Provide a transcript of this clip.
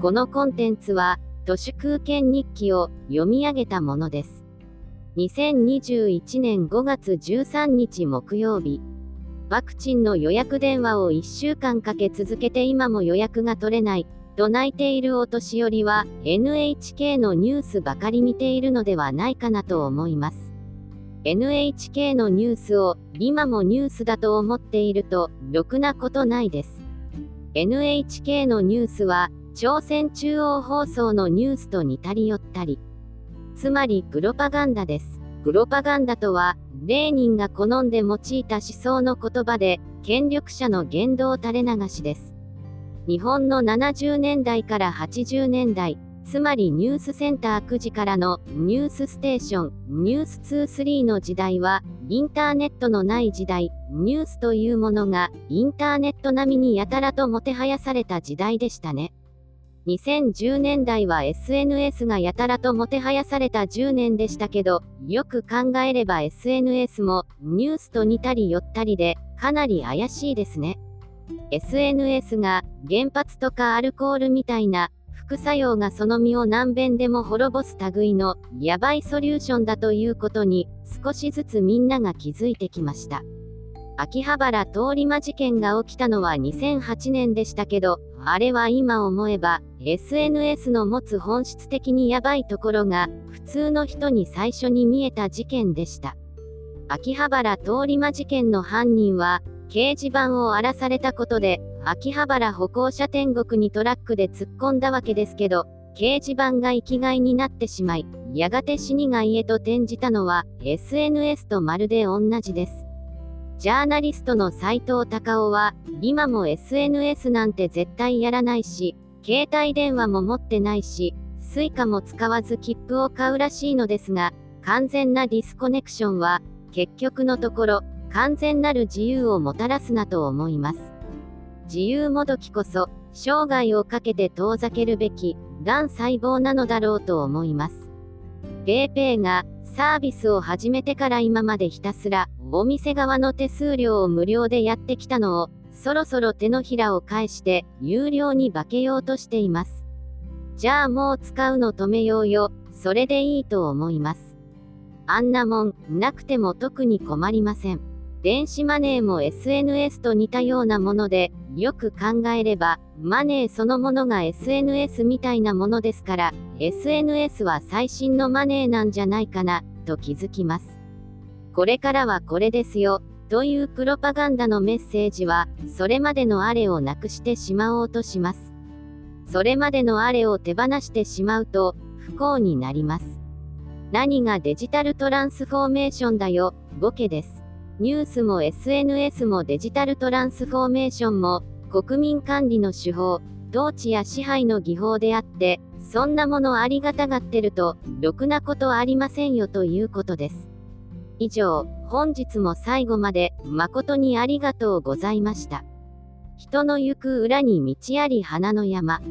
このコンテンツは、都市空間日記を読み上げたものです。2021年5月13日木曜日、ワクチンの予約電話を1週間かけ続けて今も予約が取れない、と泣いているお年寄りは NHK のニュースばかり見ているのではないかなと思います。NHK のニュースを今もニュースだと思っていると、ろくなことないです。NHK のニュースは、朝鮮中央放送のニュースと似たり寄ったり。つまり、プロパガンダです。プロパガンダとは、レーニンが好んで用いた思想の言葉で、権力者の言動垂れ流しです。日本の70年代から80年代、つまりニュースセンター9時からのニュースステーション、ニュース23の時代は、インターネットのない時代、ニュースというものがインターネット並みにやたらともてはやされた時代でしたね。2010年代は SNS がやたらともてはやされた10年でしたけど、よく考えれば SNS もニュースと似たり寄ったりで、かなり怪しいですね。SNS が原発とかアルコールみたいな副作用がその身を何遍でも滅ぼす類のヤバいソリューションだということに少しずつみんなが気づいてきました。秋葉原通り魔事件が起きたのは2008年でしたけど、あれは今思えば SNS の持つ本質的にヤバいところが普通の人に最初に見えた事件でした。秋葉原通り魔事件の犯人は掲示板を荒らされたことで秋葉原歩行者天国にトラックで突っ込んだわけですけど、掲示板が生きがいになってしまい、やがて死にがいへと転じたのは、SNS とまるで同じです。ジャーナリストの斎藤隆夫は、今も SNS なんて絶対やらないし、携帯電話も持ってないし、Suica も使わず切符を買うらしいのですが、完全なディスコネクションは、結局のところ、完全なる自由をもたらすなと思います。自由もどきこそ、生涯をかけて遠ざけるべき、がん細胞なのだろうと思います。PayPay が、サービスを始めてから今までひたすら、お店側の手数料を無料でやってきたのを、そろそろ手のひらを返して、有料に化けようとしています。じゃあもう使うの止めようよ、それでいいと思います。あんなもん、なくても特に困りません。電子マネーも SNS と似たようなもので、よく考えれば、マネーそのものが SNS みたいなものですから、SNS は最新のマネーなんじゃないかな、と気づきます。これからはこれですよ、というプロパガンダのメッセージは、それまでのあれをなくしてしまおうとします。それまでのあれを手放してしまうと、不幸になります。何がデジタルトランスフォーメーションだよ、ボケです。ニュースも SNS もデジタルトランスフォーメーションも国民管理の手法、統治や支配の技法であって、そんなものありがたがってると、ろくなことありませんよということです。以上、本日も最後まで誠にありがとうございました。人の行く裏に道あり花の山。